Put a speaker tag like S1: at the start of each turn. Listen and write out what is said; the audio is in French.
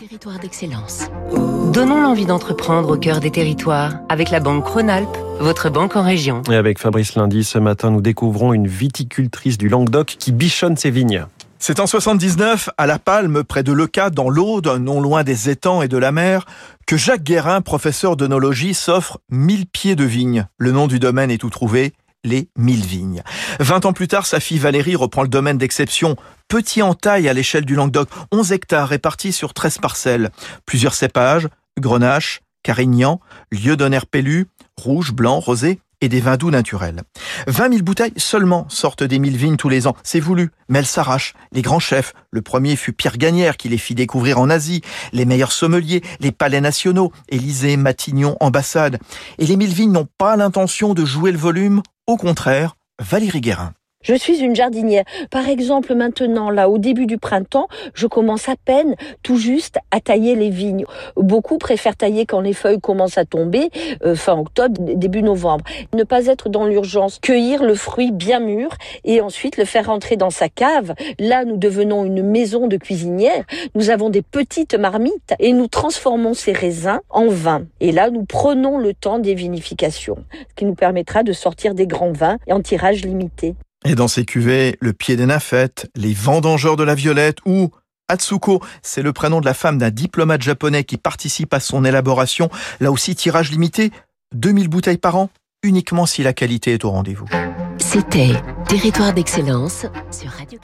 S1: Territoire d'excellence. Donnons l'envie d'entreprendre au cœur des territoires avec la Banque Rhône-Alpes, votre banque en région.
S2: Et avec Fabrice Lundi, ce matin, nous découvrons une viticultrice du Languedoc qui bichonne ses vignes.
S3: C'est en 79, à La Palme, près de Leca, dans l'Aude, non loin des étangs et de la mer, que Jacques Guérin, professeur d'onologie, s'offre 1000 pieds de vignes. Le nom du domaine est tout trouvé, les mille vignes. Vingt ans plus tard, sa fille Valérie reprend le domaine d'exception, petit en taille à l'échelle du Languedoc, 11 hectares répartis sur 13 parcelles, plusieurs cépages, grenache, carignan, lieu d'honneur pélu, rouge, blanc, rosé et des vins doux naturels. 20 000 bouteilles seulement sortent des mille vignes tous les ans. C'est voulu, mais elles s'arrachent. Les grands chefs, le premier fut Pierre Gagnère qui les fit découvrir en Asie, les meilleurs sommeliers, les palais nationaux, Élysée, Matignon, ambassade. Et les mille vignes n'ont pas l'intention de jouer le volume, au contraire, Valérie Guérin.
S4: Je suis une jardinière. Par exemple, maintenant, là, au début du printemps, je commence à peine, tout juste, à tailler les vignes. Beaucoup préfèrent tailler quand les feuilles commencent à tomber, euh, fin octobre, début novembre. Ne pas être dans l'urgence, cueillir le fruit bien mûr et ensuite le faire rentrer dans sa cave. Là, nous devenons une maison de cuisinière. Nous avons des petites marmites et nous transformons ces raisins en vin. Et là, nous prenons le temps des vinifications, ce qui nous permettra de sortir des grands vins en tirage limité.
S3: Et dans ces cuvées, le pied des nymphètes, les vendangeurs de la violette ou Atsuko, c'est le prénom de la femme d'un diplomate japonais qui participe à son élaboration. Là aussi, tirage limité, 2000 bouteilles par an, uniquement si la qualité est au rendez-vous.
S1: C'était Territoire d'excellence sur Radio